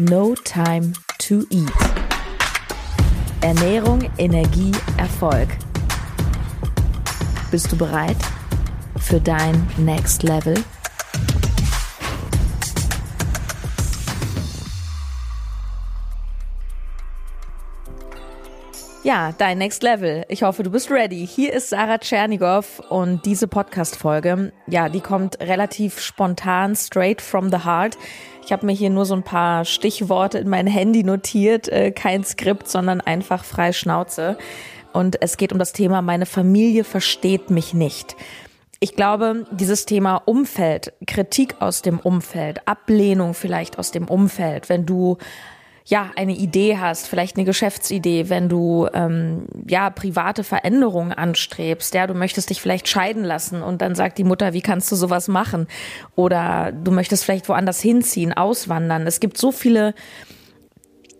No Time to Eat. Ernährung, Energie, Erfolg. Bist du bereit für dein Next Level? Ja, dein Next Level. Ich hoffe, du bist ready. Hier ist Sarah Tschernigow und diese Podcast-Folge, ja, die kommt relativ spontan, straight from the heart. Ich habe mir hier nur so ein paar Stichworte in mein Handy notiert, äh, kein Skript, sondern einfach frei Schnauze. Und es geht um das Thema, meine Familie versteht mich nicht. Ich glaube, dieses Thema Umfeld, Kritik aus dem Umfeld, Ablehnung vielleicht aus dem Umfeld, wenn du ja eine Idee hast, vielleicht eine Geschäftsidee, wenn du ähm, ja private Veränderungen anstrebst, ja, du möchtest dich vielleicht scheiden lassen und dann sagt die Mutter, wie kannst du sowas machen? Oder du möchtest vielleicht woanders hinziehen, auswandern. Es gibt so viele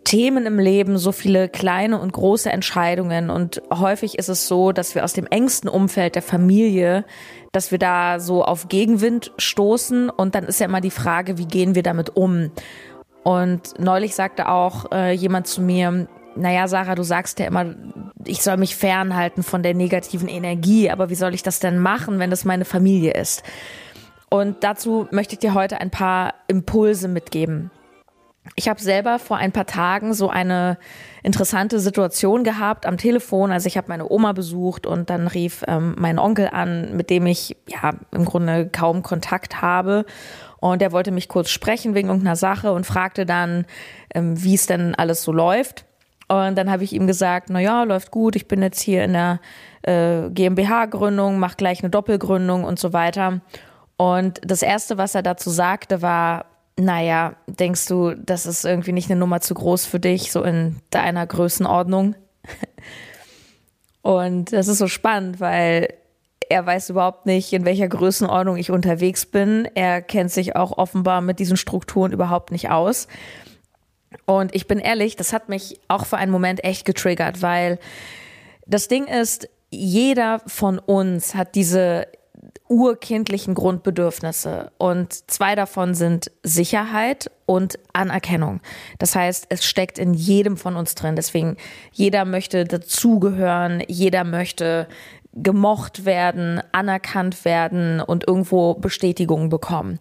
Themen im Leben, so viele kleine und große Entscheidungen und häufig ist es so, dass wir aus dem engsten Umfeld der Familie, dass wir da so auf Gegenwind stoßen und dann ist ja immer die Frage, wie gehen wir damit um? Und neulich sagte auch äh, jemand zu mir, naja, Sarah, du sagst ja immer, ich soll mich fernhalten von der negativen Energie, aber wie soll ich das denn machen, wenn das meine Familie ist? Und dazu möchte ich dir heute ein paar Impulse mitgeben. Ich habe selber vor ein paar Tagen so eine interessante Situation gehabt am Telefon. Also ich habe meine Oma besucht und dann rief ähm, mein Onkel an, mit dem ich ja im Grunde kaum Kontakt habe. Und er wollte mich kurz sprechen wegen irgendeiner Sache und fragte dann, ähm, wie es denn alles so läuft. Und dann habe ich ihm gesagt, na ja, läuft gut. Ich bin jetzt hier in der äh, GmbH-Gründung, mache gleich eine Doppelgründung und so weiter. Und das erste, was er dazu sagte, war, naja, denkst du, das ist irgendwie nicht eine Nummer zu groß für dich, so in deiner Größenordnung? Und das ist so spannend, weil er weiß überhaupt nicht, in welcher Größenordnung ich unterwegs bin. Er kennt sich auch offenbar mit diesen Strukturen überhaupt nicht aus. Und ich bin ehrlich, das hat mich auch für einen Moment echt getriggert, weil das Ding ist, jeder von uns hat diese urkindlichen Grundbedürfnisse und zwei davon sind Sicherheit und Anerkennung. Das heißt, es steckt in jedem von uns drin. Deswegen, jeder möchte dazugehören, jeder möchte gemocht werden, anerkannt werden und irgendwo Bestätigung bekommen.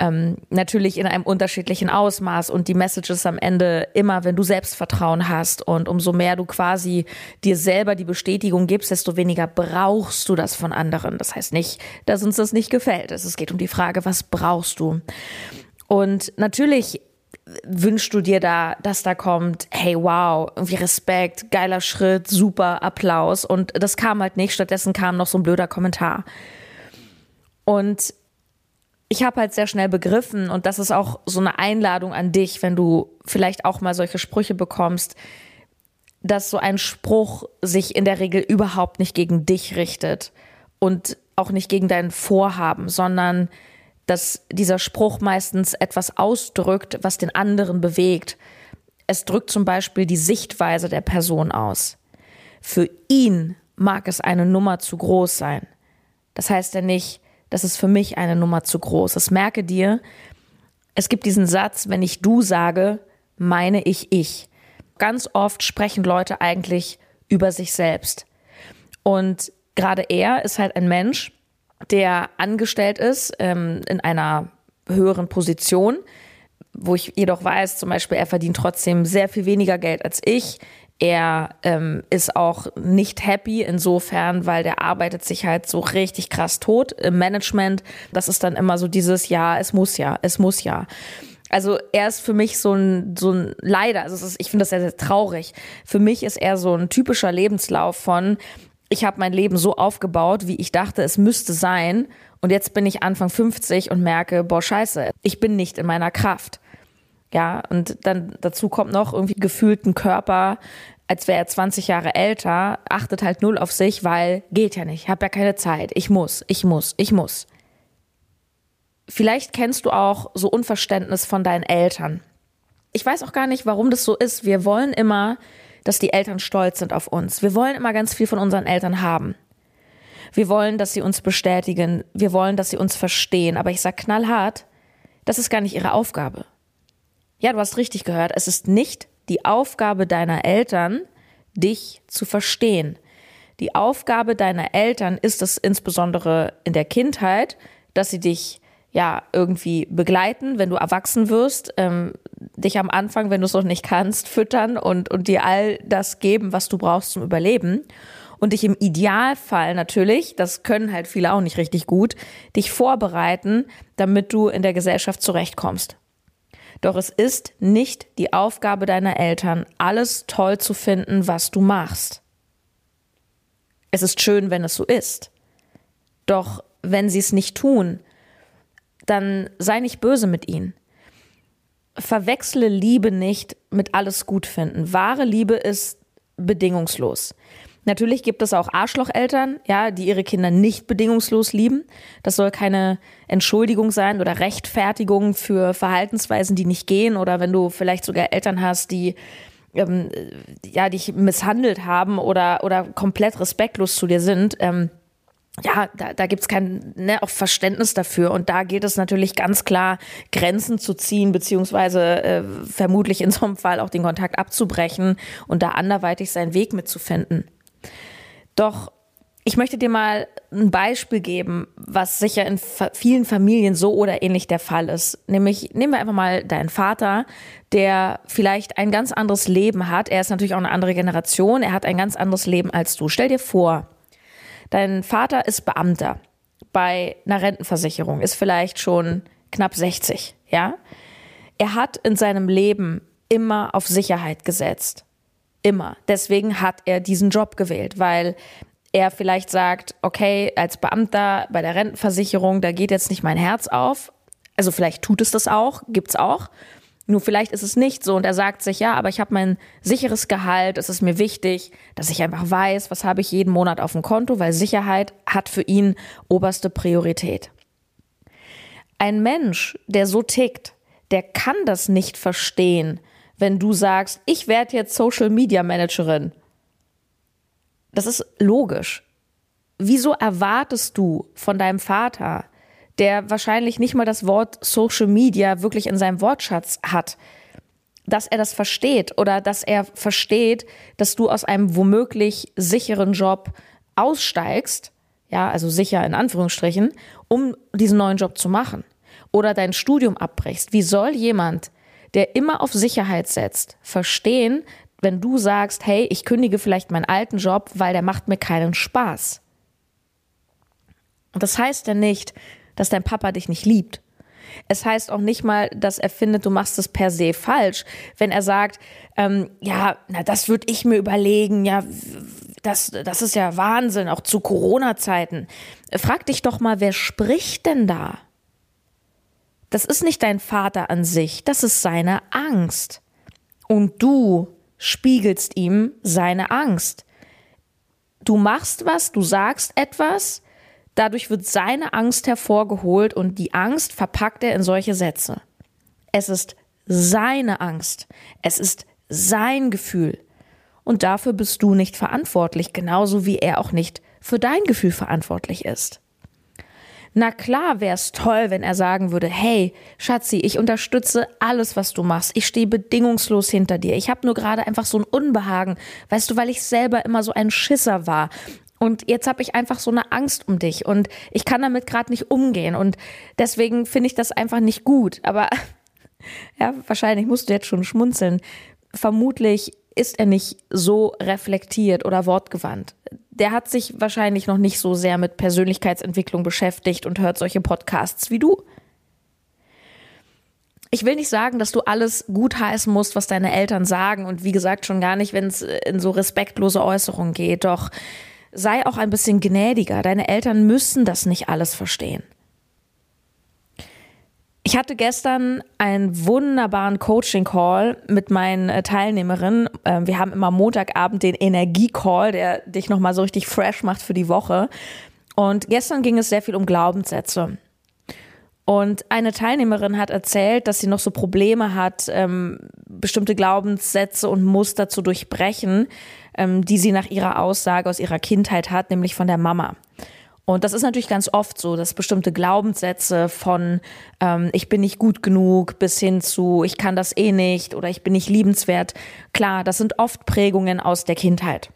Ähm, natürlich in einem unterschiedlichen Ausmaß und die Message ist am Ende immer, wenn du Selbstvertrauen hast und umso mehr du quasi dir selber die Bestätigung gibst, desto weniger brauchst du das von anderen. Das heißt nicht, dass uns das nicht gefällt. Es geht um die Frage, was brauchst du? Und natürlich wünschst du dir da, dass da kommt, hey wow, irgendwie Respekt, geiler Schritt, super Applaus und das kam halt nicht, stattdessen kam noch so ein blöder Kommentar. Und ich habe halt sehr schnell begriffen und das ist auch so eine Einladung an dich, wenn du vielleicht auch mal solche Sprüche bekommst, dass so ein Spruch sich in der Regel überhaupt nicht gegen dich richtet und auch nicht gegen dein Vorhaben, sondern dass dieser Spruch meistens etwas ausdrückt, was den anderen bewegt. Es drückt zum Beispiel die Sichtweise der Person aus. Für ihn mag es eine Nummer zu groß sein. Das heißt ja nicht, das ist für mich eine Nummer zu groß. Das merke dir, es gibt diesen Satz, wenn ich du sage, meine ich ich. Ganz oft sprechen Leute eigentlich über sich selbst. Und gerade er ist halt ein Mensch, der angestellt ist ähm, in einer höheren Position, wo ich jedoch weiß, zum Beispiel, er verdient trotzdem sehr viel weniger Geld als ich. Er ähm, ist auch nicht happy insofern, weil der arbeitet sich halt so richtig krass tot im Management. Das ist dann immer so dieses Ja, es muss ja, es muss ja. Also er ist für mich so ein, so ein leider, also ist, ich finde das sehr, sehr traurig. Für mich ist er so ein typischer Lebenslauf von, ich habe mein Leben so aufgebaut, wie ich dachte, es müsste sein. Und jetzt bin ich Anfang 50 und merke, boah, scheiße, ich bin nicht in meiner Kraft. Ja, und dann dazu kommt noch irgendwie gefühlten Körper, als wäre er 20 Jahre älter, achtet halt null auf sich, weil geht ja nicht, hab ja keine Zeit, ich muss, ich muss, ich muss. Vielleicht kennst du auch so Unverständnis von deinen Eltern. Ich weiß auch gar nicht, warum das so ist. Wir wollen immer dass die Eltern stolz sind auf uns. Wir wollen immer ganz viel von unseren Eltern haben. Wir wollen, dass sie uns bestätigen. Wir wollen, dass sie uns verstehen. Aber ich sag knallhart, das ist gar nicht ihre Aufgabe. Ja, du hast richtig gehört. Es ist nicht die Aufgabe deiner Eltern, dich zu verstehen. Die Aufgabe deiner Eltern ist es insbesondere in der Kindheit, dass sie dich ja irgendwie begleiten, wenn du erwachsen wirst, ähm, dich am Anfang, wenn du es noch nicht kannst, füttern und, und dir all das geben, was du brauchst zum Überleben. Und dich im Idealfall natürlich, das können halt viele auch nicht richtig gut, dich vorbereiten, damit du in der Gesellschaft zurechtkommst. Doch es ist nicht die Aufgabe deiner Eltern, alles toll zu finden, was du machst. Es ist schön, wenn es so ist. Doch wenn sie es nicht tun, dann sei nicht böse mit ihnen. Verwechsle Liebe nicht mit alles gut finden. Wahre Liebe ist bedingungslos. Natürlich gibt es auch Arschlocheltern, ja, die ihre Kinder nicht bedingungslos lieben. Das soll keine Entschuldigung sein oder Rechtfertigung für Verhaltensweisen, die nicht gehen oder wenn du vielleicht sogar Eltern hast, die ähm, ja dich misshandelt haben oder oder komplett respektlos zu dir sind. Ähm, ja, da, da gibt es kein ne, auch Verständnis dafür. Und da geht es natürlich ganz klar, Grenzen zu ziehen, beziehungsweise äh, vermutlich in so einem Fall auch den Kontakt abzubrechen und da anderweitig seinen Weg mitzufinden. Doch ich möchte dir mal ein Beispiel geben, was sicher in vielen Familien so oder ähnlich der Fall ist. Nämlich nehmen wir einfach mal deinen Vater, der vielleicht ein ganz anderes Leben hat. Er ist natürlich auch eine andere Generation. Er hat ein ganz anderes Leben als du. Stell dir vor, Dein Vater ist Beamter bei einer Rentenversicherung, ist vielleicht schon knapp 60, ja? Er hat in seinem Leben immer auf Sicherheit gesetzt. Immer. Deswegen hat er diesen Job gewählt, weil er vielleicht sagt, okay, als Beamter bei der Rentenversicherung, da geht jetzt nicht mein Herz auf. Also vielleicht tut es das auch, gibt's auch. Nur vielleicht ist es nicht so und er sagt sich, ja, aber ich habe mein sicheres Gehalt, es ist mir wichtig, dass ich einfach weiß, was habe ich jeden Monat auf dem Konto, weil Sicherheit hat für ihn oberste Priorität. Ein Mensch, der so tickt, der kann das nicht verstehen, wenn du sagst, ich werde jetzt Social Media Managerin. Das ist logisch. Wieso erwartest du von deinem Vater, der wahrscheinlich nicht mal das Wort Social Media wirklich in seinem Wortschatz hat, dass er das versteht oder dass er versteht, dass du aus einem womöglich sicheren Job aussteigst, ja, also sicher in Anführungsstrichen, um diesen neuen Job zu machen oder dein Studium abbrichst. Wie soll jemand, der immer auf Sicherheit setzt, verstehen, wenn du sagst, hey, ich kündige vielleicht meinen alten Job, weil der macht mir keinen Spaß? Und das heißt ja nicht, dass dein Papa dich nicht liebt. Es heißt auch nicht mal, dass er findet, du machst es per se falsch, wenn er sagt, ähm, ja, na, das würde ich mir überlegen, ja, das, das ist ja Wahnsinn, auch zu Corona-Zeiten. Frag dich doch mal, wer spricht denn da? Das ist nicht dein Vater an sich, das ist seine Angst. Und du spiegelst ihm seine Angst. Du machst was, du sagst etwas, Dadurch wird seine Angst hervorgeholt und die Angst verpackt er in solche Sätze. Es ist seine Angst. Es ist sein Gefühl. Und dafür bist du nicht verantwortlich, genauso wie er auch nicht für dein Gefühl verantwortlich ist. Na klar wäre es toll, wenn er sagen würde, hey, Schatzi, ich unterstütze alles, was du machst. Ich stehe bedingungslos hinter dir. Ich habe nur gerade einfach so ein Unbehagen, weißt du, weil ich selber immer so ein Schisser war und jetzt habe ich einfach so eine Angst um dich und ich kann damit gerade nicht umgehen. Und deswegen finde ich das einfach nicht gut. Aber ja, wahrscheinlich musst du jetzt schon schmunzeln. Vermutlich ist er nicht so reflektiert oder wortgewandt. Der hat sich wahrscheinlich noch nicht so sehr mit Persönlichkeitsentwicklung beschäftigt und hört solche Podcasts wie du. Ich will nicht sagen, dass du alles gut heißen musst, was deine Eltern sagen und wie gesagt schon gar nicht, wenn es in so respektlose Äußerungen geht. Doch sei auch ein bisschen gnädiger. Deine Eltern müssen das nicht alles verstehen. Ich hatte gestern einen wunderbaren Coaching-Call mit meinen äh, Teilnehmerinnen. Ähm, wir haben immer Montagabend den Energie-Call, der dich nochmal so richtig fresh macht für die Woche. Und gestern ging es sehr viel um Glaubenssätze. Und eine Teilnehmerin hat erzählt, dass sie noch so Probleme hat, ähm, bestimmte Glaubenssätze und Muster zu durchbrechen, ähm, die sie nach ihrer Aussage aus ihrer Kindheit hat, nämlich von der Mama. Und das ist natürlich ganz oft so, dass bestimmte Glaubenssätze von ähm, ich bin nicht gut genug bis hin zu ich kann das eh nicht oder ich bin nicht liebenswert, klar, das sind oft Prägungen aus der Kindheit.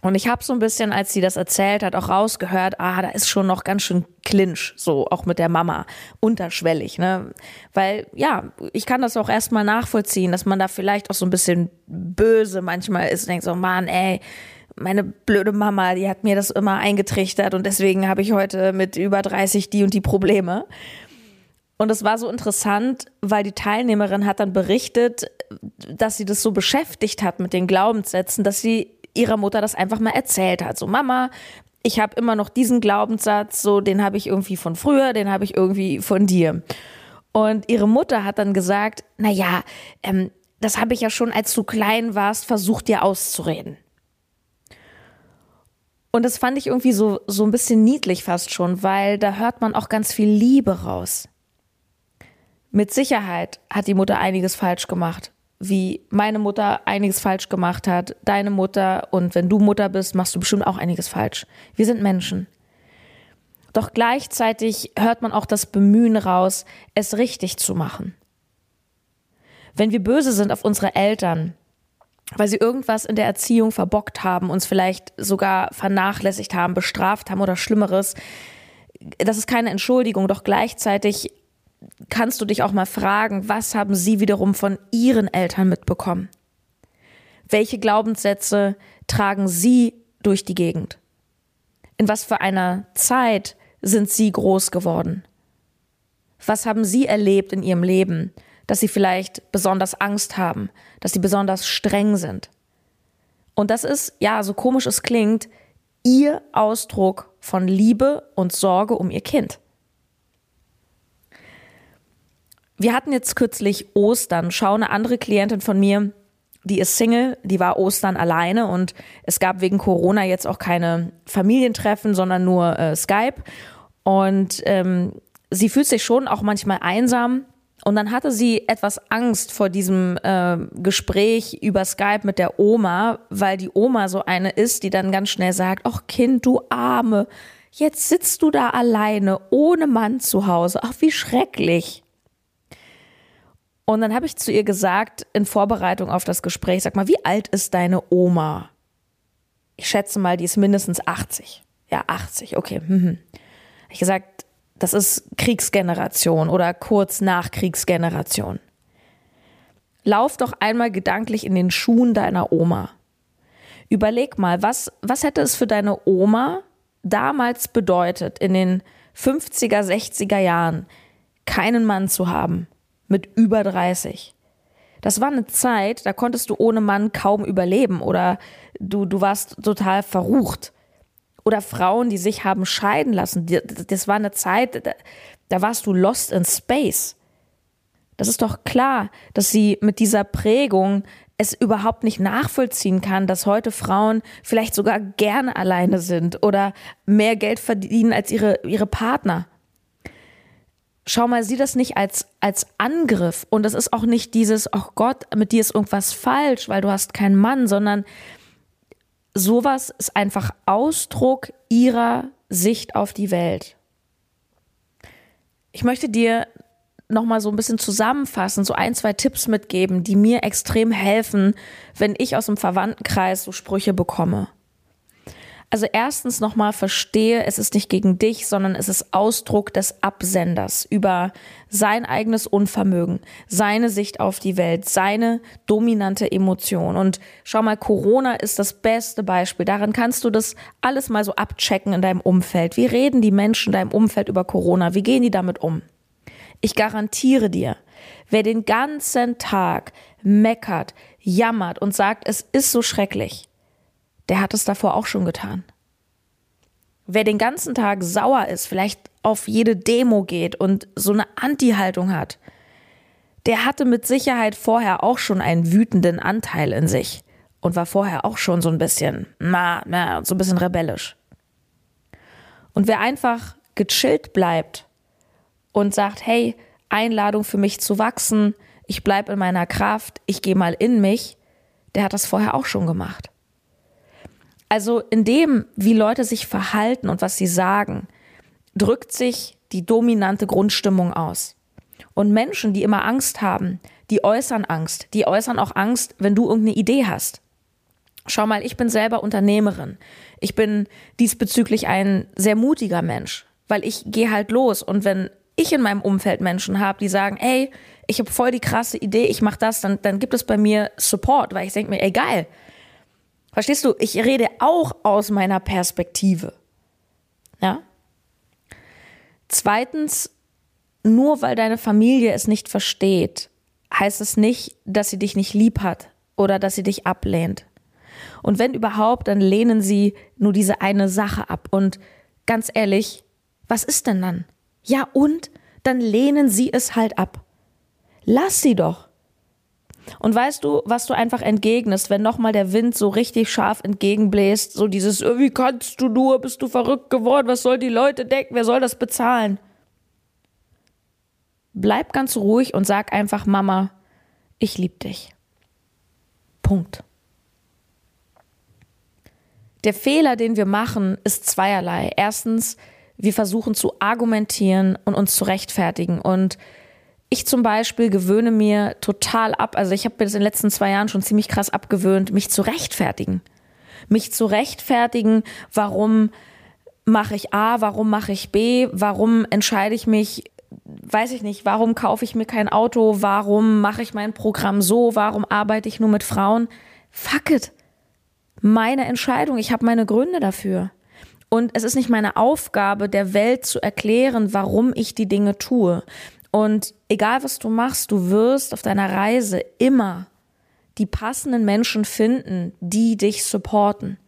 Und ich habe so ein bisschen, als sie das erzählt hat, auch rausgehört, ah, da ist schon noch ganz schön Clinch, so auch mit der Mama, unterschwellig, ne? Weil, ja, ich kann das auch erstmal nachvollziehen, dass man da vielleicht auch so ein bisschen böse manchmal ist und denkt so, Mann, ey, meine blöde Mama, die hat mir das immer eingetrichtert und deswegen habe ich heute mit über 30 die und die Probleme. Und es war so interessant, weil die Teilnehmerin hat dann berichtet, dass sie das so beschäftigt hat mit den Glaubenssätzen, dass sie ihrer Mutter das einfach mal erzählt hat. So, Mama, ich habe immer noch diesen Glaubenssatz, so den habe ich irgendwie von früher, den habe ich irgendwie von dir. Und ihre Mutter hat dann gesagt, na ja, ähm, das habe ich ja schon, als du klein warst, versucht dir auszureden. Und das fand ich irgendwie so, so ein bisschen niedlich fast schon, weil da hört man auch ganz viel Liebe raus. Mit Sicherheit hat die Mutter einiges falsch gemacht. Wie meine Mutter einiges falsch gemacht hat, deine Mutter und wenn du Mutter bist, machst du bestimmt auch einiges falsch. Wir sind Menschen. Doch gleichzeitig hört man auch das Bemühen raus, es richtig zu machen. Wenn wir böse sind auf unsere Eltern, weil sie irgendwas in der Erziehung verbockt haben, uns vielleicht sogar vernachlässigt haben, bestraft haben oder Schlimmeres. Das ist keine Entschuldigung, doch gleichzeitig kannst du dich auch mal fragen, was haben sie wiederum von ihren Eltern mitbekommen? Welche Glaubenssätze tragen sie durch die Gegend? In was für einer Zeit sind sie groß geworden? Was haben sie erlebt in ihrem Leben? dass sie vielleicht besonders Angst haben, dass sie besonders streng sind. Und das ist, ja, so komisch es klingt, ihr Ausdruck von Liebe und Sorge um ihr Kind. Wir hatten jetzt kürzlich Ostern. Schau, eine andere Klientin von mir, die ist Single, die war Ostern alleine und es gab wegen Corona jetzt auch keine Familientreffen, sondern nur äh, Skype. Und ähm, sie fühlt sich schon auch manchmal einsam und dann hatte sie etwas Angst vor diesem äh, Gespräch über Skype mit der Oma, weil die Oma so eine ist, die dann ganz schnell sagt, ach Kind, du Arme, jetzt sitzt du da alleine, ohne Mann zu Hause. Ach, wie schrecklich. Und dann habe ich zu ihr gesagt, in Vorbereitung auf das Gespräch, sag mal, wie alt ist deine Oma? Ich schätze mal, die ist mindestens 80. Ja, 80, okay. Mhm. Ich gesagt, das ist Kriegsgeneration oder kurz nach Kriegsgeneration. Lauf doch einmal gedanklich in den Schuhen deiner Oma. Überleg mal, was, was hätte es für deine Oma damals bedeutet, in den 50er, 60er Jahren keinen Mann zu haben, mit über 30? Das war eine Zeit, da konntest du ohne Mann kaum überleben oder du, du warst total verrucht oder Frauen, die sich haben scheiden lassen. Das war eine Zeit, da warst du lost in space. Das ist doch klar, dass sie mit dieser Prägung es überhaupt nicht nachvollziehen kann, dass heute Frauen vielleicht sogar gerne alleine sind oder mehr Geld verdienen als ihre, ihre Partner. Schau mal, sieh das nicht als, als Angriff. Und es ist auch nicht dieses, oh Gott, mit dir ist irgendwas falsch, weil du hast keinen Mann, sondern sowas ist einfach Ausdruck ihrer Sicht auf die Welt. Ich möchte dir noch mal so ein bisschen zusammenfassen, so ein, zwei Tipps mitgeben, die mir extrem helfen, wenn ich aus dem Verwandtenkreis so Sprüche bekomme. Also erstens nochmal verstehe, es ist nicht gegen dich, sondern es ist Ausdruck des Absenders über sein eigenes Unvermögen, seine Sicht auf die Welt, seine dominante Emotion. Und schau mal, Corona ist das beste Beispiel. Daran kannst du das alles mal so abchecken in deinem Umfeld. Wie reden die Menschen in deinem Umfeld über Corona? Wie gehen die damit um? Ich garantiere dir, wer den ganzen Tag meckert, jammert und sagt, es ist so schrecklich, der hat es davor auch schon getan. Wer den ganzen Tag sauer ist, vielleicht auf jede Demo geht und so eine Anti-Haltung hat, der hatte mit Sicherheit vorher auch schon einen wütenden Anteil in sich und war vorher auch schon so ein bisschen, na, na, so ein bisschen rebellisch. Und wer einfach gechillt bleibt und sagt, hey, Einladung für mich zu wachsen, ich bleibe in meiner Kraft, ich gehe mal in mich, der hat das vorher auch schon gemacht. Also in dem, wie Leute sich verhalten und was sie sagen, drückt sich die dominante Grundstimmung aus. Und Menschen, die immer Angst haben, die äußern Angst. Die äußern auch Angst, wenn du irgendeine Idee hast. Schau mal, ich bin selber Unternehmerin. Ich bin diesbezüglich ein sehr mutiger Mensch, weil ich gehe halt los und wenn ich in meinem Umfeld Menschen habe, die sagen, ey, ich habe voll die krasse Idee, ich mache das, dann, dann gibt es bei mir Support, weil ich denke mir, ey, geil. Verstehst du? Ich rede auch aus meiner Perspektive. Ja? Zweitens, nur weil deine Familie es nicht versteht, heißt es nicht, dass sie dich nicht lieb hat oder dass sie dich ablehnt. Und wenn überhaupt, dann lehnen sie nur diese eine Sache ab. Und ganz ehrlich, was ist denn dann? Ja, und dann lehnen sie es halt ab. Lass sie doch. Und weißt du, was du einfach entgegnest, wenn nochmal der Wind so richtig scharf entgegenbläst, so dieses, wie kannst du nur, bist du verrückt geworden, was soll die Leute denken, wer soll das bezahlen? Bleib ganz ruhig und sag einfach, Mama, ich liebe dich. Punkt. Der Fehler, den wir machen, ist zweierlei. Erstens, wir versuchen zu argumentieren und uns zu rechtfertigen. Und ich zum Beispiel gewöhne mir total ab, also ich habe mir das in den letzten zwei Jahren schon ziemlich krass abgewöhnt, mich zu rechtfertigen. Mich zu rechtfertigen, warum mache ich A, warum mache ich B, warum entscheide ich mich weiß ich nicht, warum kaufe ich mir kein Auto, warum mache ich mein Programm so, warum arbeite ich nur mit Frauen? Fuck it. Meine Entscheidung, ich habe meine Gründe dafür. Und es ist nicht meine Aufgabe, der Welt zu erklären, warum ich die Dinge tue. Und egal was du machst, du wirst auf deiner Reise immer die passenden Menschen finden, die dich supporten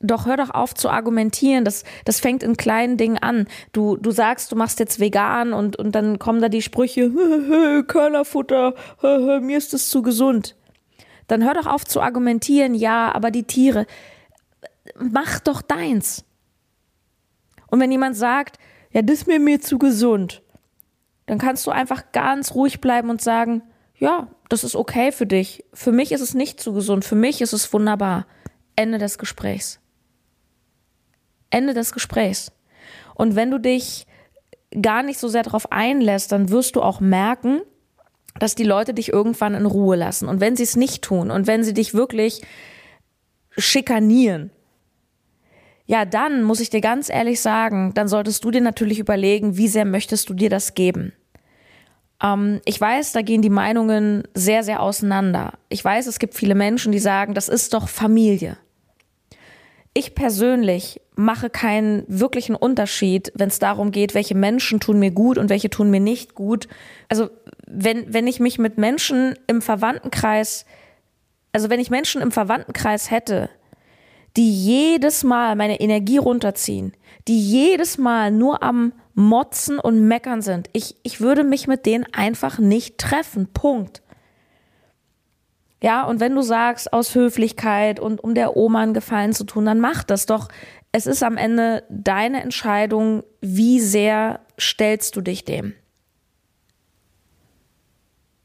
doch hör doch auf zu argumentieren. Das, das fängt in kleinen Dingen an. Du, du sagst, du machst jetzt vegan und, und dann kommen da die Sprüche, Körnerfutter, mir ist es zu gesund. Dann hör doch auf zu argumentieren, ja, aber die Tiere, mach doch deins. Und wenn jemand sagt, ja, das ist mir mir zu gesund, dann kannst du einfach ganz ruhig bleiben und sagen, ja, das ist okay für dich. Für mich ist es nicht zu gesund. Für mich ist es wunderbar. Ende des Gesprächs. Ende des Gesprächs. Und wenn du dich gar nicht so sehr darauf einlässt, dann wirst du auch merken, dass die Leute dich irgendwann in Ruhe lassen. Und wenn sie es nicht tun und wenn sie dich wirklich schikanieren, ja, dann muss ich dir ganz ehrlich sagen, dann solltest du dir natürlich überlegen, wie sehr möchtest du dir das geben. Ähm, ich weiß, da gehen die Meinungen sehr, sehr auseinander. Ich weiß, es gibt viele Menschen, die sagen, das ist doch Familie. Ich persönlich mache keinen wirklichen Unterschied, wenn es darum geht, welche Menschen tun mir gut und welche tun mir nicht gut. Also wenn, wenn ich mich mit Menschen im Verwandtenkreis, also wenn ich Menschen im Verwandtenkreis hätte, die jedes Mal meine Energie runterziehen, die jedes Mal nur am Motzen und Meckern sind, ich, ich würde mich mit denen einfach nicht treffen. Punkt. Ja, und wenn du sagst, aus Höflichkeit und um der Oma einen Gefallen zu tun, dann mach das doch. Es ist am Ende deine Entscheidung, wie sehr stellst du dich dem.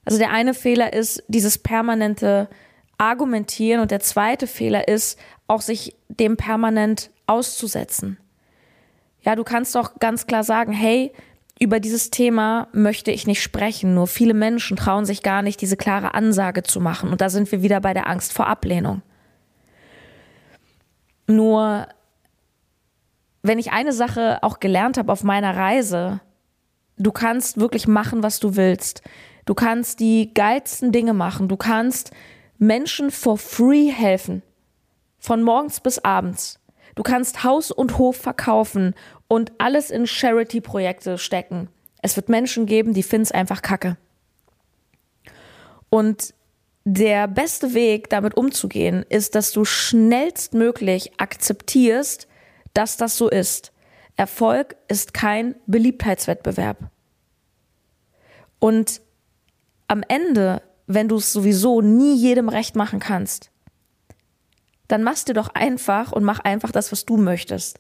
Also der eine Fehler ist dieses permanente Argumentieren und der zweite Fehler ist auch sich dem permanent auszusetzen. Ja, du kannst doch ganz klar sagen, hey, über dieses Thema möchte ich nicht sprechen. Nur viele Menschen trauen sich gar nicht, diese klare Ansage zu machen. Und da sind wir wieder bei der Angst vor Ablehnung. Nur, wenn ich eine Sache auch gelernt habe auf meiner Reise, du kannst wirklich machen, was du willst. Du kannst die geilsten Dinge machen. Du kannst Menschen for free helfen. Von morgens bis abends. Du kannst Haus und Hof verkaufen und alles in Charity-Projekte stecken. Es wird Menschen geben, die finden es einfach kacke. Und der beste Weg, damit umzugehen, ist, dass du schnellstmöglich akzeptierst, dass das so ist. Erfolg ist kein Beliebtheitswettbewerb. Und am Ende, wenn du es sowieso nie jedem recht machen kannst, dann machst du doch einfach und mach einfach das, was du möchtest.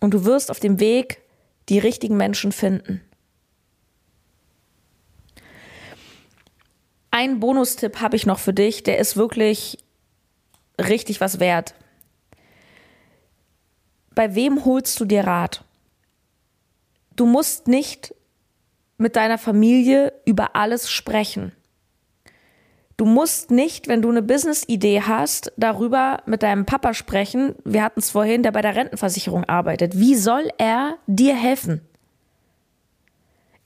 Und du wirst auf dem Weg die richtigen Menschen finden. Ein Bonustipp habe ich noch für dich, der ist wirklich richtig was wert. Bei wem holst du dir Rat? Du musst nicht mit deiner Familie über alles sprechen. Du musst nicht, wenn du eine Business-Idee hast, darüber mit deinem Papa sprechen. Wir hatten es vorhin, der bei der Rentenversicherung arbeitet. Wie soll er dir helfen?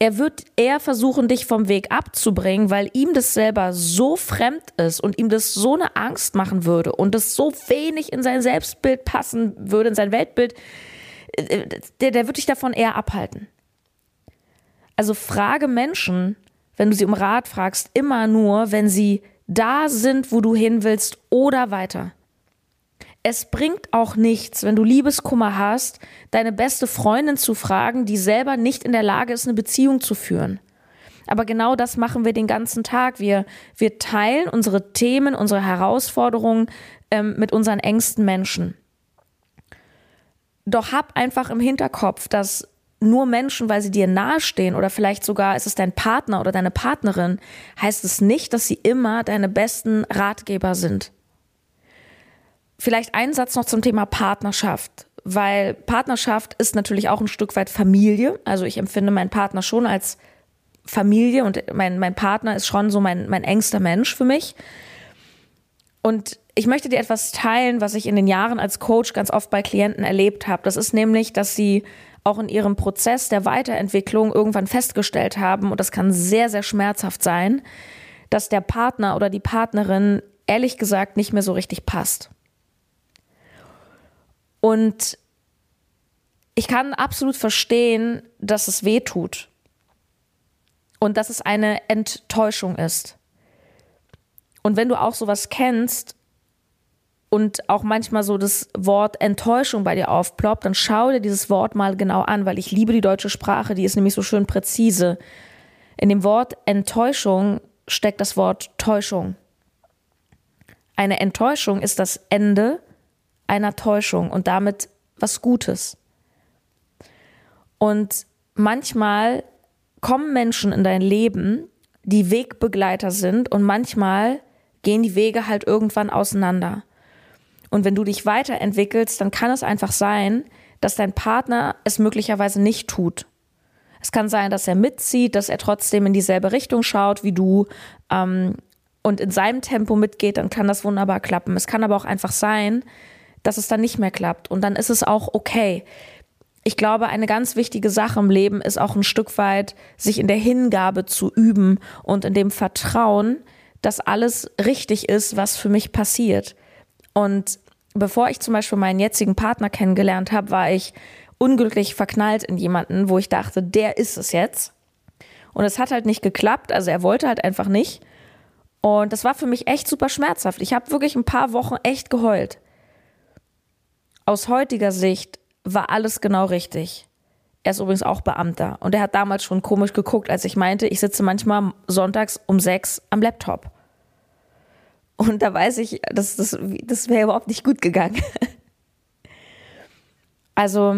Er wird eher versuchen, dich vom Weg abzubringen, weil ihm das selber so fremd ist und ihm das so eine Angst machen würde und das so wenig in sein Selbstbild passen würde, in sein Weltbild. Der, der wird dich davon eher abhalten. Also frage Menschen, wenn du sie um Rat fragst, immer nur, wenn sie da sind, wo du hin willst oder weiter. Es bringt auch nichts, wenn du Liebeskummer hast, deine beste Freundin zu fragen, die selber nicht in der Lage ist, eine Beziehung zu führen. Aber genau das machen wir den ganzen Tag. Wir, wir teilen unsere Themen, unsere Herausforderungen ähm, mit unseren engsten Menschen. Doch hab einfach im Hinterkopf, dass nur Menschen, weil sie dir nahestehen oder vielleicht sogar ist es dein Partner oder deine Partnerin, heißt es nicht, dass sie immer deine besten Ratgeber sind. Vielleicht ein Satz noch zum Thema Partnerschaft, weil Partnerschaft ist natürlich auch ein Stück weit Familie. Also ich empfinde meinen Partner schon als Familie und mein, mein Partner ist schon so mein, mein engster Mensch für mich. Und ich möchte dir etwas teilen, was ich in den Jahren als Coach ganz oft bei Klienten erlebt habe. Das ist nämlich, dass sie auch in ihrem Prozess der Weiterentwicklung irgendwann festgestellt haben, und das kann sehr, sehr schmerzhaft sein, dass der Partner oder die Partnerin ehrlich gesagt nicht mehr so richtig passt. Und ich kann absolut verstehen, dass es weh tut und dass es eine Enttäuschung ist. Und wenn du auch sowas kennst, und auch manchmal so das Wort Enttäuschung bei dir aufploppt, dann schau dir dieses Wort mal genau an, weil ich liebe die deutsche Sprache, die ist nämlich so schön präzise. In dem Wort Enttäuschung steckt das Wort Täuschung. Eine Enttäuschung ist das Ende einer Täuschung und damit was Gutes. Und manchmal kommen Menschen in dein Leben, die Wegbegleiter sind und manchmal gehen die Wege halt irgendwann auseinander. Und wenn du dich weiterentwickelst, dann kann es einfach sein, dass dein Partner es möglicherweise nicht tut. Es kann sein, dass er mitzieht, dass er trotzdem in dieselbe Richtung schaut wie du ähm, und in seinem Tempo mitgeht, dann kann das wunderbar klappen. Es kann aber auch einfach sein, dass es dann nicht mehr klappt und dann ist es auch okay. Ich glaube, eine ganz wichtige Sache im Leben ist auch ein Stück weit, sich in der Hingabe zu üben und in dem Vertrauen, dass alles richtig ist, was für mich passiert. Und bevor ich zum Beispiel meinen jetzigen Partner kennengelernt habe, war ich unglücklich verknallt in jemanden, wo ich dachte, der ist es jetzt. Und es hat halt nicht geklappt, also er wollte halt einfach nicht. Und das war für mich echt super schmerzhaft. Ich habe wirklich ein paar Wochen echt geheult. Aus heutiger Sicht war alles genau richtig. Er ist übrigens auch Beamter und er hat damals schon komisch geguckt, als ich meinte, ich sitze manchmal sonntags um sechs am Laptop. Und da weiß ich, das, das, das wäre überhaupt nicht gut gegangen. Also,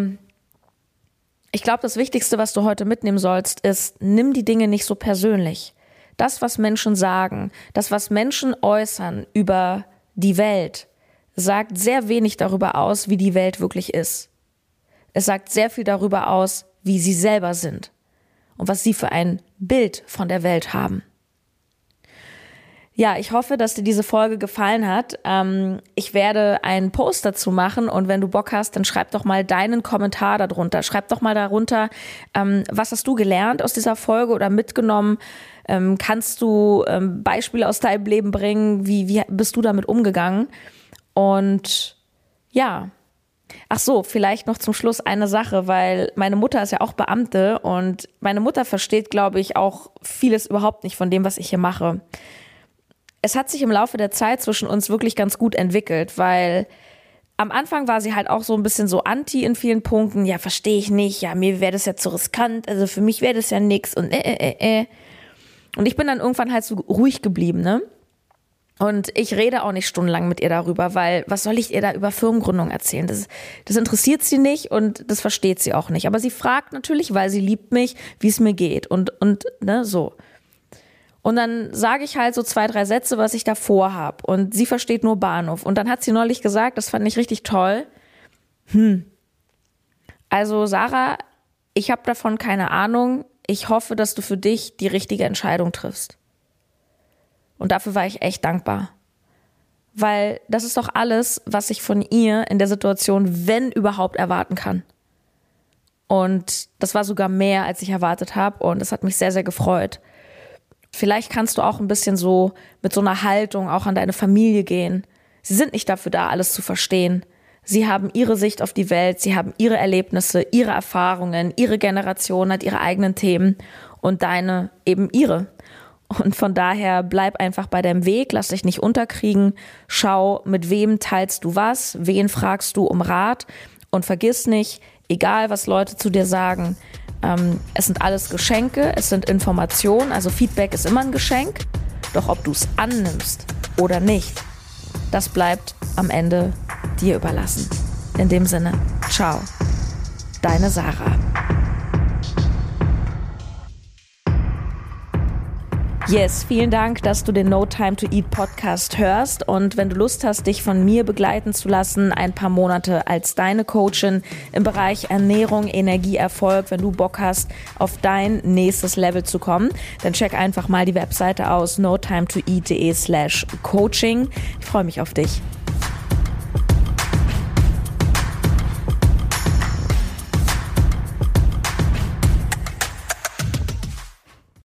ich glaube, das Wichtigste, was du heute mitnehmen sollst, ist, nimm die Dinge nicht so persönlich. Das, was Menschen sagen, das, was Menschen äußern über die Welt, sagt sehr wenig darüber aus, wie die Welt wirklich ist. Es sagt sehr viel darüber aus, wie sie selber sind und was sie für ein Bild von der Welt haben. Ja, ich hoffe, dass dir diese Folge gefallen hat. Ähm, ich werde einen Post dazu machen und wenn du Bock hast, dann schreib doch mal deinen Kommentar darunter. Schreib doch mal darunter, ähm, was hast du gelernt aus dieser Folge oder mitgenommen? Ähm, kannst du ähm, Beispiele aus deinem Leben bringen? Wie, wie bist du damit umgegangen? Und ja, Ach so, vielleicht noch zum Schluss eine Sache, weil meine Mutter ist ja auch Beamte und meine Mutter versteht, glaube ich, auch vieles überhaupt nicht von dem, was ich hier mache es hat sich im Laufe der Zeit zwischen uns wirklich ganz gut entwickelt, weil am Anfang war sie halt auch so ein bisschen so anti in vielen Punkten. Ja, verstehe ich nicht. Ja, mir wäre das ja zu riskant. Also für mich wäre das ja nix und äh, äh, äh. äh. Und ich bin dann irgendwann halt so ruhig geblieben, ne? Und ich rede auch nicht stundenlang mit ihr darüber, weil was soll ich ihr da über Firmengründung erzählen? Das, das interessiert sie nicht und das versteht sie auch nicht. Aber sie fragt natürlich, weil sie liebt mich, wie es mir geht und, und ne, so. Und dann sage ich halt so zwei, drei Sätze, was ich da vorhab. Und sie versteht nur Bahnhof. Und dann hat sie neulich gesagt, das fand ich richtig toll. Hm. Also Sarah, ich habe davon keine Ahnung. Ich hoffe, dass du für dich die richtige Entscheidung triffst. Und dafür war ich echt dankbar. Weil das ist doch alles, was ich von ihr in der Situation, wenn überhaupt, erwarten kann. Und das war sogar mehr, als ich erwartet habe. Und es hat mich sehr, sehr gefreut. Vielleicht kannst du auch ein bisschen so mit so einer Haltung auch an deine Familie gehen. Sie sind nicht dafür da, alles zu verstehen. Sie haben ihre Sicht auf die Welt, sie haben ihre Erlebnisse, ihre Erfahrungen, ihre Generation hat ihre eigenen Themen und deine eben ihre. Und von daher bleib einfach bei deinem Weg, lass dich nicht unterkriegen, schau, mit wem teilst du was, wen fragst du um Rat und vergiss nicht, egal was Leute zu dir sagen, ähm, es sind alles Geschenke, es sind Informationen, also Feedback ist immer ein Geschenk. Doch ob du es annimmst oder nicht, das bleibt am Ende dir überlassen. In dem Sinne, ciao, deine Sarah. Yes, vielen Dank, dass du den No Time to Eat Podcast hörst. Und wenn du Lust hast, dich von mir begleiten zu lassen, ein paar Monate als deine Coachin im Bereich Ernährung, Energie, Erfolg, wenn du Bock hast, auf dein nächstes Level zu kommen, dann check einfach mal die Webseite aus, notimetoeat.de slash coaching. Ich freue mich auf dich.